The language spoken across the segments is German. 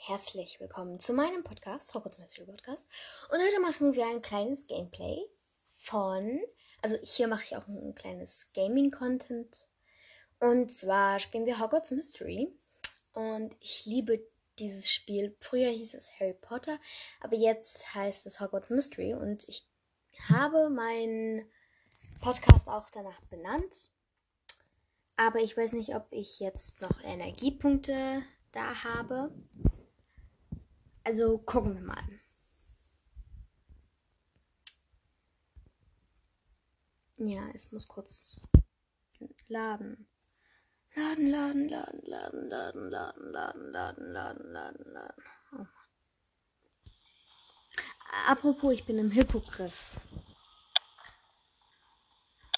herzlich willkommen zu meinem Podcast, Hogwarts Mystery Podcast. Und heute machen wir ein kleines Gameplay von, also hier mache ich auch ein kleines Gaming-Content. Und zwar spielen wir Hogwarts Mystery. Und ich liebe dieses Spiel. Früher hieß es Harry Potter, aber jetzt heißt es Hogwarts Mystery. Und ich habe meinen Podcast auch danach benannt. Aber ich weiß nicht, ob ich jetzt noch Energiepunkte da habe. Also gucken wir mal. Ja, es muss kurz laden. Laden, laden, laden, laden, laden, laden, laden, laden, laden, laden, laden. Oh. Apropos, ich bin im Hippogriff.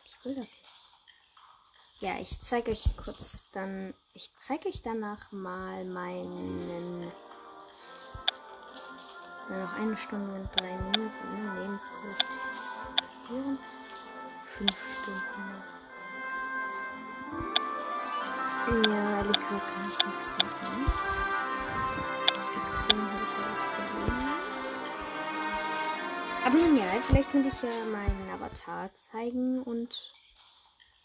Ich will das nicht. Ja, ich zeige euch kurz dann. Ich zeige euch danach mal meinen. Ja, noch eine Stunde und drei Minuten. Ne? Lebenskurs. Ihren. Fünf Stunden noch. Ja, ehrlich gesagt kann ich nichts machen. Aktion habe ich gelernt. Aber nun ja, vielleicht könnte ich ja meinen Avatar zeigen und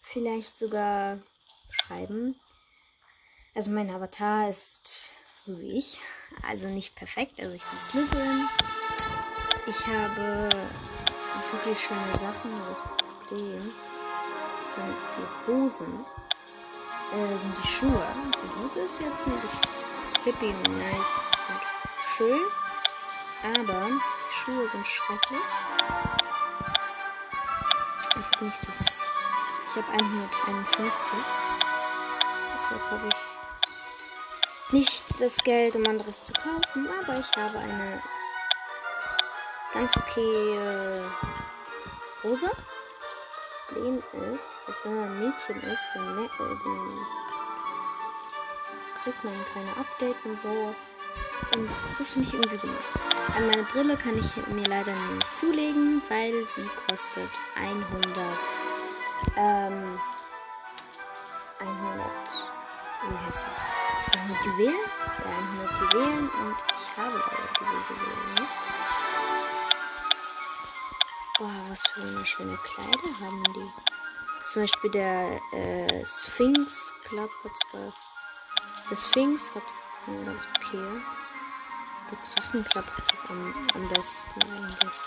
vielleicht sogar beschreiben. Also mein Avatar ist so wie ich, also nicht perfekt. Also ich bin Slytherin. Ich habe wirklich schöne Sachen, aber das Problem sind die Hosen, äh, sind die Schuhe. Die Hose ist jetzt ziemlich hippie und nice und schön, aber die Schuhe sind schrecklich. Ich habe nicht das ich habe 151. Deshalb habe ich nicht das Geld, um anderes zu kaufen, aber ich habe eine ganz okay Hose. Das Problem ist, dass wenn man ein Mädchen ist, dann, äh, dann kriegt man keine Updates und so. Und das finde ich irgendwie gemacht. An meine Brille kann ich mir leider nicht zulegen, weil sie kostet 100 ähm, 100, wie heißt es? 100 Juwelen? Ja, 100 Juwelen und ich habe leider diese Juwelen nicht. Boah, was für eine schöne Kleider haben die. Zum Beispiel der äh, Sphinx Club hat zwar. Der Sphinx hat ganz okay. Der Drachenclub hat am, am besten eigentlich.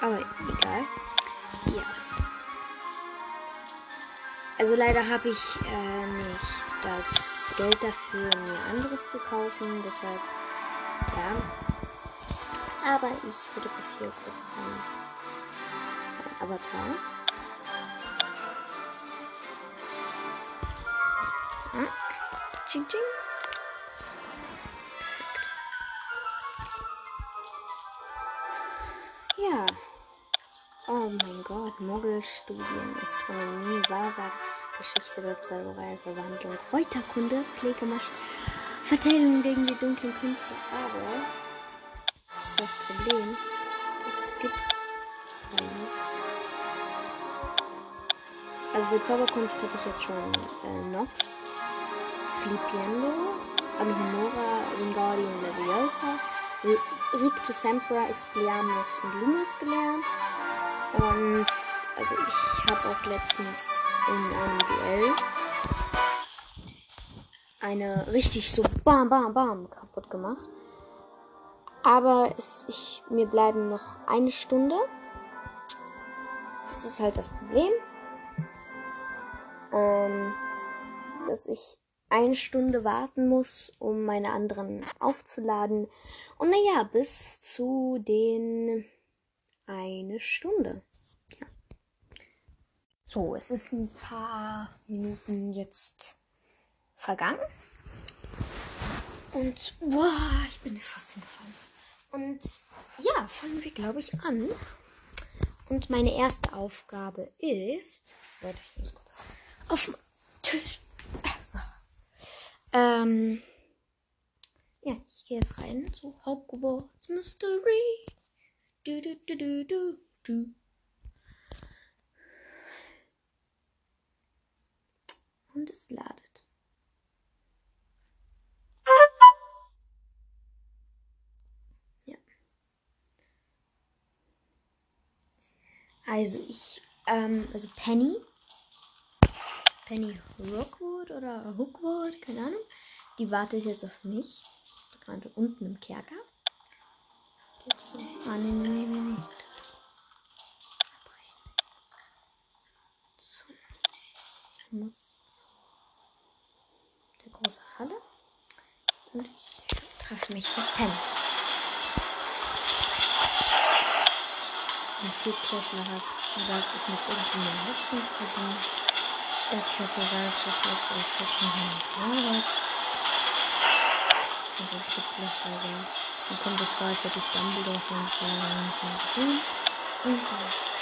Aber egal. Ja. Also leider habe ich äh, nicht das Geld dafür, mir anderes zu kaufen. Deshalb, ja. Aber ich fotografiere kurz mein, mein Avatar. So. Ching, ching. Gott, Muggelstudien, Astronomie, Wahrsagen, Geschichte der Zauberei, Verwandlung, Kräuterkunde, Pflegemasch, Verteidigung gegen die dunklen Künste. Aber das ist das Problem. Das gibt keine. Also bei Zauberkunst habe ich jetzt schon äh, Nox, Flipiendo, Amihimora, Wingardium Leviosa, Rictus Sempra, Expelliarmus und Lumus gelernt. Und also ich habe auch letztens in einem Duell eine richtig so bam bam bam kaputt gemacht. Aber es, ich, mir bleiben noch eine Stunde. Das ist halt das Problem. Ähm, dass ich eine Stunde warten muss, um meine anderen aufzuladen. Und naja, bis zu den eine Stunde. Ja. So, es ist ein paar Minuten jetzt vergangen. Und boah, ich bin fast hingefallen. Und ja, fangen wir, glaube ich, an. Und meine erste Aufgabe ist. Warte, ich muss kurz auf den Tisch. So. Ähm. Ja, ich gehe jetzt rein zu Hogwarts Mystery. Du, du, du, du, du, du. Und es ladet. Ja. Also ich, ähm, also Penny. Penny Rockwood oder Hookwood, keine Ahnung. Die wartet jetzt auf mich. Ich bin gerade unten im Kerker. Geht's so? Ah, nee, nee, nee, nee, nee. Ich muss der große Halle. Und ich treffe mich mit Penny. Ein Viertklässler sagt, ich muss irgendwie mehr Hauspunkt verdienen. Erstklässler sagt, das wird schon seine Arbeit. Und der Drittklässler sagt, dann kommt es vor, als hätte ich Dumbledore schon lange nicht mehr gesehen. Und dann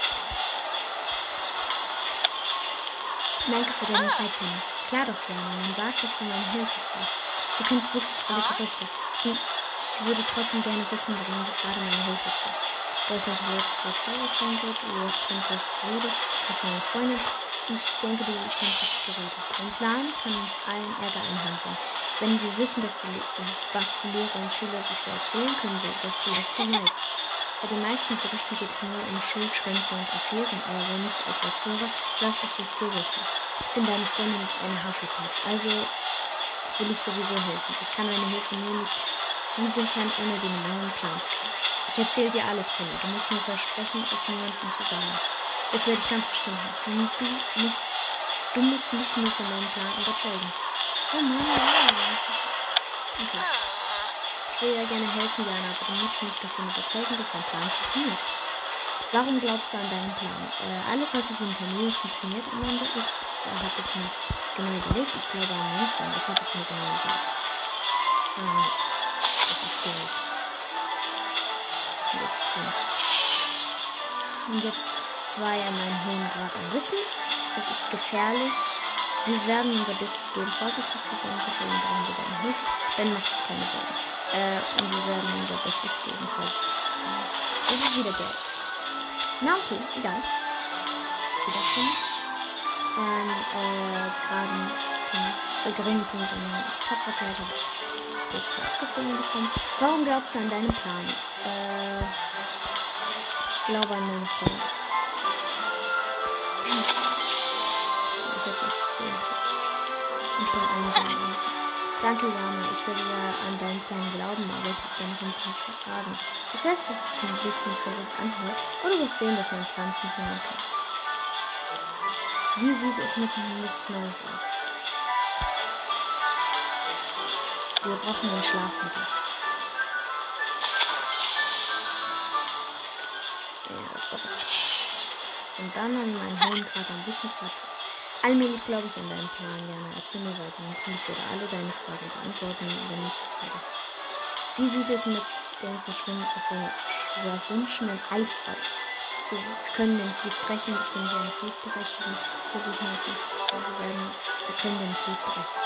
Danke für deine Zeit, Penny. Klar doch, Jana. Man sagt, dass du meine Hilfe brauchst. Du kennst wirklich alle Gerüchte. Und ich würde trotzdem gerne wissen, warum du gerade meine Hilfe brauchst. Du hast natürlich Frau Zaubertränke, du Prinzess Rede, bist meine Freundin. Ich denke, du kannst es bereden. Dein Plan kann uns allen Ärger einhandeln. Wenn wir wissen, dass die, was die Lehrer und Schüler sich so erzählen, können wir das vielleicht vermeiden. Bei den meisten Gerüchten geht es nur um Schulschwänze und Affären, aber wenn ich etwas höre, lass ich es dir wissen. Ich bin deine Freundin und eine Hufflepuff, also will ich sowieso helfen. Ich kann deine Hilfe nur nicht zusichern, ohne den genauen Plan zu kennen. Ich erzähle dir alles, Penny. Du musst mir versprechen, es niemandem zu sagen. Das werde ich ganz bestimmt nicht. Du musst, du musst mich nur von meinem Plan überzeugen. Oh Mann, Okay. Ich will ja gerne helfen, Jana, aber du musst mich davon überzeugen, dass dein Plan funktioniert. Warum glaubst du an deinen Plan? Äh, alles, was ich unternehme, funktioniert am Ende. Ich äh, habe es mir genau überlegt. Ich glaube an meinen Plan. Ich habe es mir genau überlegt. Ah. Das ist Geld. Und jetzt fünf. Und jetzt zwei an meinen hohen Grad an Wissen. Das ist gefährlich. Wir werden unser Bestes geben, vorsichtig zu sein, deswegen brauchen wir deine Hilfe. Ben macht sich keine Sorgen. Äh, und wir werden unser Bestes geben, vorsichtig zu sein. Das ist wieder Geld. Na okay, egal. Jetzt wieder fünf. Ähm, äh, geraden, äh, geringen Punkt an Tapferkeit habe ich jetzt abgezogen bekommen. Warum glaubst du an deinen Plan? Äh, ich glaube an meine Freunde. Ich habe jetzt 10 Und schon einen Danke, Jana. Ich würde ja an deinen Plan glauben, aber ich habe deinen Plan verraten. Ich weiß, dass sich ein bisschen verrückt anhört, aber du wirst sehen, dass mein Plan funktionieren kann. Wie sieht es mit Miss Snows aus? Wir brauchen ein Schlafmittel. Dann an meinen hohen Grad ein bisschen Zeit. Allmählich glaube ich an deinen Plan, Jana. Erzähl mir weiter. Natürlich werde alle deine Fragen beantworten und dann nächstes weiter. Wie sieht es mit dem Verschwinden verwunschenen Eis aus? Wir können den Flieg brechen, bis wir einen Flieg berechnen. Versuchen es nicht zu werden. Wir können den Flieg brechen.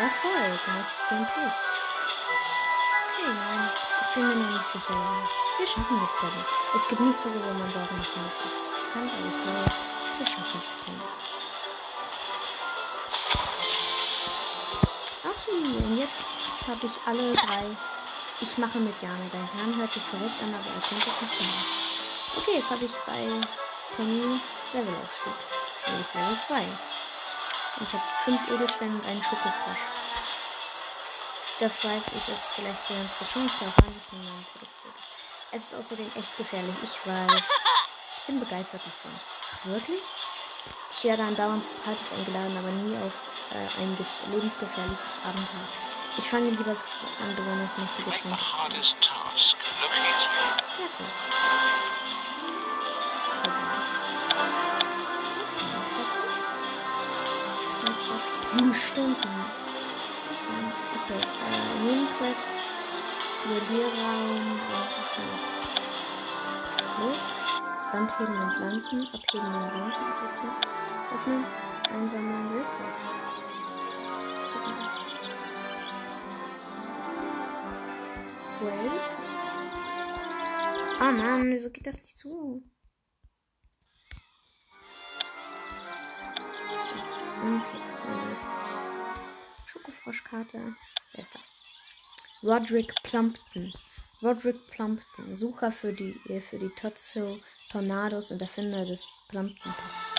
Erfolg, du hast 10 plus. Okay, nein, ich bin mir noch nicht sicher. Wir schaffen das, Penny. Es gibt nichts, worüber man Sorgen machen muss. Es ist aber ich glaube, wir schaffen es, Penny. Okay, und jetzt habe ich alle drei. Ich mache mit Jana. Dein Plan hört sich verrückt an, aber er könnte funktionieren. Okay, jetzt habe ich bei Penny Level aufstieg. Nämlich Level 2. Ich habe fünf Edelsteine und einen Schokofrosch. Das weiß ich, ist vielleicht die ganz zu erfahren, dass man mein Produkt ist. Es ist außerdem echt gefährlich. Ich weiß. Ich bin begeistert davon. Ach, wirklich? Ich werde andauernd zu Partys eingeladen, aber nie auf äh, ein lebensgefährliches Abenteuer. Ich fange lieber sofort an, besonders mächtige Tränke zu Ja, cool. Sieben Stunden. Okay, äh, Nebenquests, Duellierraum, Los. Landheben und landen, abheben und landen, öffnen, einsammeln, wo ist das? Wait. Ah Mann, wieso geht das nicht zu? Okay. Schokofroschkarte. Wer ist das? Roderick Plumpton. Roderick Plumpton, Sucher für die, für die Totso Tornados und Erfinder des Plumpton Passes.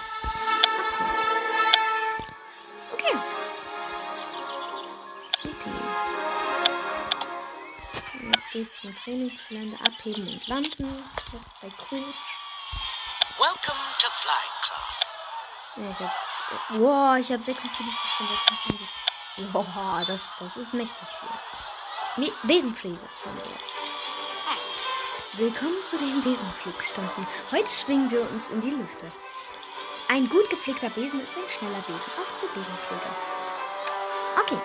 Okay. Supi. Jetzt gehe ich zum Trainingsgelände abheben und landen. Jetzt bei Quidditch. Welcome to flying class. Ja, ich hab. Wow, ich habe 46 von 26. Wow, das, das ist mächtig viel. Besenfliege haben wir jetzt. Willkommen zu den Besenflugstunden. Heute schwingen wir uns in die Lüfte. Ein gut gepflegter Besen ist ein schneller Besen. Auf zur Besenfliege. Okay.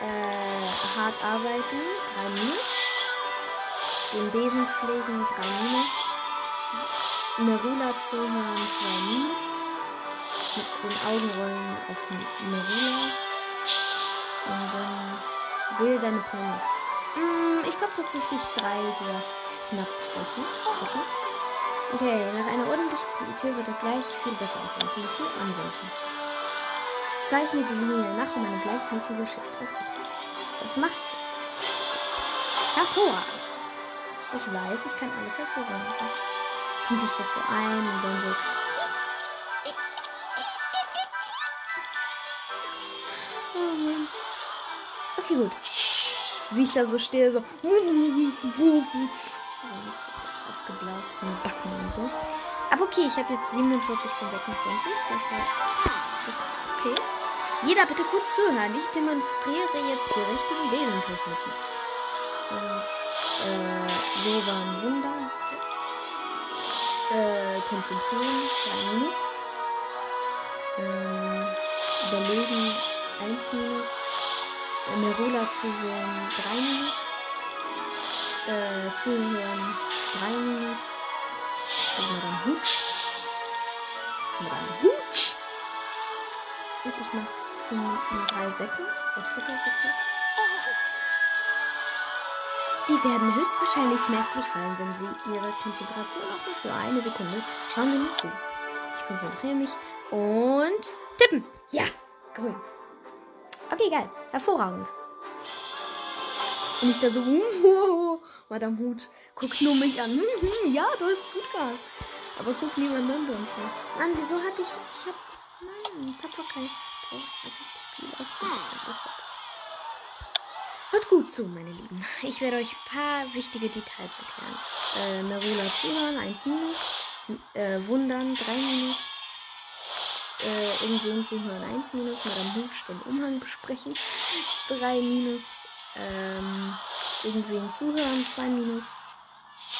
Äh, hart arbeiten, 3 Minus. Den Besen pflegen, 3 Minus. Merula zuhören, 2 Minus. Mit den Augenrollen auf Merula. Und dann wähle deine Prämie. Mm, ich glaube tatsächlich drei dieser Schnappsäche. Okay, nach einer ordentlichen Politur wird er gleich viel besser aussehen. Politur anwenden. Zeichne die Linie nach, um eine gleichmäßige Schicht aufzubauen. Das mache ich jetzt. Hervorragend. Ich weiß, ich kann alles hervorragend. Jetzt füge ich das so ein und dann so. Oh Mann. Okay, gut. Wie ich da so stehe, so. so aufgeblasen Backen und so. Aber okay, ich habe jetzt 47 von 26. Deshalb, das ist okay. Jeder bitte kurz zuhören. Ich demonstriere jetzt die richtigen Besentechniken. Und, äh, so waren Wunder. Äh, konzentrieren. Minus. Ähm, überlegen. Eins Minus. Merula zusehen. Drei Minus. Äh, zuhören. Drei Minus. Und Madame Hutsch. Madame Hutsch. Und ich mache fünf, drei Säcke. Oder Futtersäcke. Sie werden höchstwahrscheinlich schmerzlich fallen, wenn Sie Ihre Konzentration auch nur für eine Sekunde. Schauen Sie mir zu. Ich konzentriere mich und tippen. Ja, grün. Okay, geil. Hervorragend. Und ich da so, uh, Madame Hut, guckt nur mich an. Ja, du hast gut gehabt. Aber guck niemand anderen zu. Mann, wieso hab ich, ich hab, nein, Tapferkeit. Oh, ich hab richtig viel aufgepasst. Deshalb. Hört gut zu, meine Lieben. Ich werde euch ein paar wichtige Details erklären. Äh, Merula zuhören, 1 minus. Äh, Wundern, 3 minus. Äh, irgendwen zuhören, 1 minus. Madame Hutsch den Umhang besprechen, 3 minus. Ähm, irgendwen zuhören, 2 minus.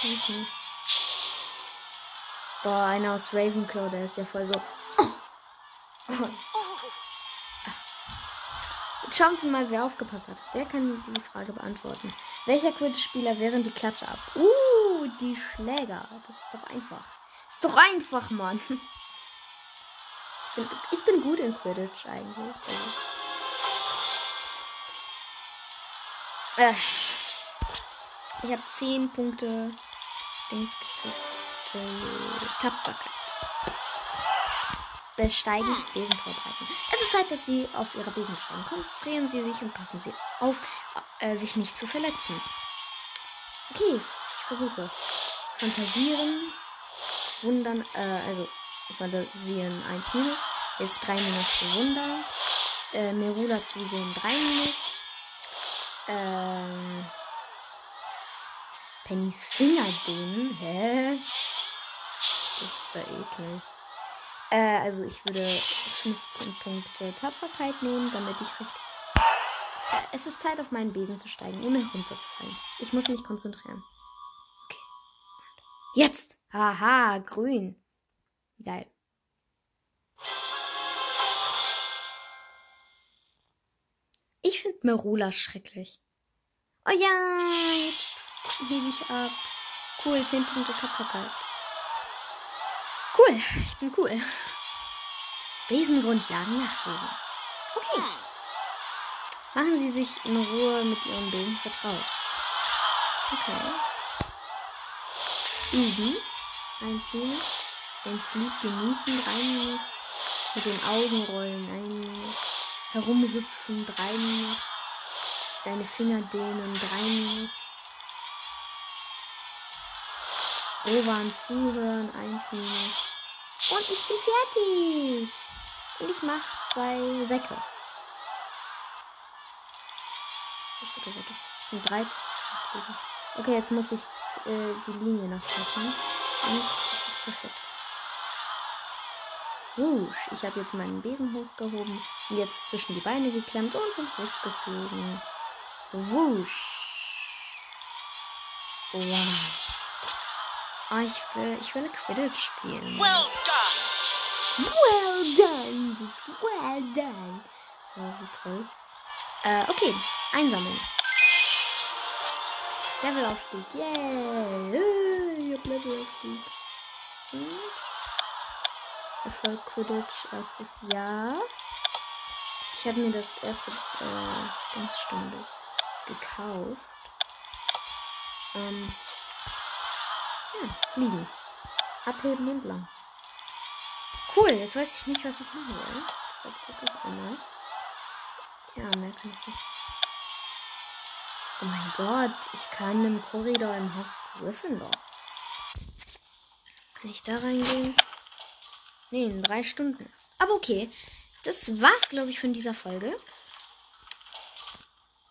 Mhm. Boah, einer aus Ravenclaw, der ist ja voll so. Schauen wir mal, wer aufgepasst hat. Wer kann diese Frage beantworten? Welcher Quidditch-Spieler während die Klatsche ab? Uh, die Schläger. Das ist doch einfach. Ist doch einfach, Mann. Ich bin, ich bin gut in Quidditch eigentlich. Also. Äh. Ich habe 10 Punkte Dings gekriegt. Äh, Tapferkeit. Besteigen des Besen vorbereiten. Es ist Zeit, dass Sie auf Ihre Besen steigen. Konzentrieren Sie sich und passen Sie auf, äh, sich nicht zu verletzen. Okay, ich versuche. Fantasieren, wundern, äh, also fantasieren 1 minus. Jetzt 3 minus für Wunder. Äh, Merula zusehen 3 minus. Ähm. Pennys Finger dehnen. Hä? Das ist eklig. Äh, also ich würde 15 Punkte Tapferkeit nehmen, damit ich richtig. Äh, es ist Zeit, auf meinen Besen zu steigen, ohne herunterzufallen. Ich muss mich konzentrieren. Okay. Jetzt! Haha, grün. Geil. Ich finde Merula schrecklich. Oh ja, jetzt hebe ich ab. Cool, 10 Punkte Tapferkeit. Cool, ich bin cool. Besengrundlagen nachlesen. Okay. Machen Sie sich in Ruhe mit Ihrem Besen vertraut. Okay. Üben. Eins minus. Den Flug genießen. Drei minus. Mit den Augen rollen. Ein minus. Herumhüpfen. Drei minus. Deine Finger dehnen. Drei minus. Ohren zuhören, eins minus. Und ich bin fertig. Und ich mache zwei Säcke. Zwei Säcke. Und drei. Okay, jetzt muss ich äh, die Linie noch treffen. Und das ist perfekt. Wusch. Ich habe jetzt meinen Besen hochgehoben und jetzt zwischen die Beine geklemmt und bin losgeflogen. Wusch. Wow. Oh, ich will, ich will Quidditch spielen. Well done! Well done. Well done. Das war so toll. Äh, okay. Einsammeln. Levelaufstieg. Yay. Yeah. Ich hab Levelaufstieg. Hm. Erfolg Quidditch erstes Jahr. Ich habe mir das erste äh, Tanzstunde gekauft. Ähm, ja, fliegen. Abheben entlang. Cool, jetzt weiß ich nicht, was ich machen soll. Deshalb gucke ich einmal. Ja, mehr kann ich nicht. Oh mein Gott, ich kann im Korridor im Haus Gryffindor. Kann ich da reingehen? Nee, in drei Stunden. Aber okay, das war's, glaube ich, von dieser Folge.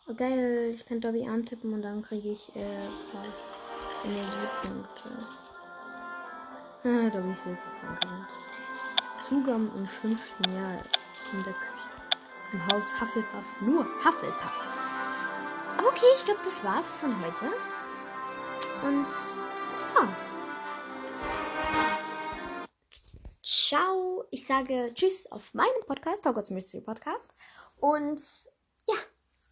Oh, geil, ich kann Dobby antippen und dann kriege ich äh, Energiepunkte. Ah, Dobby ist jetzt krank. Zugang im fünften Jahr in der Küche. Im Haus Hufflepuff. Nur Hufflepuff. Aber okay, ich glaube, das war's von heute. Und ja. Ciao. Ich sage Tschüss auf meinem Podcast, Hogwarts Mystery Podcast. Und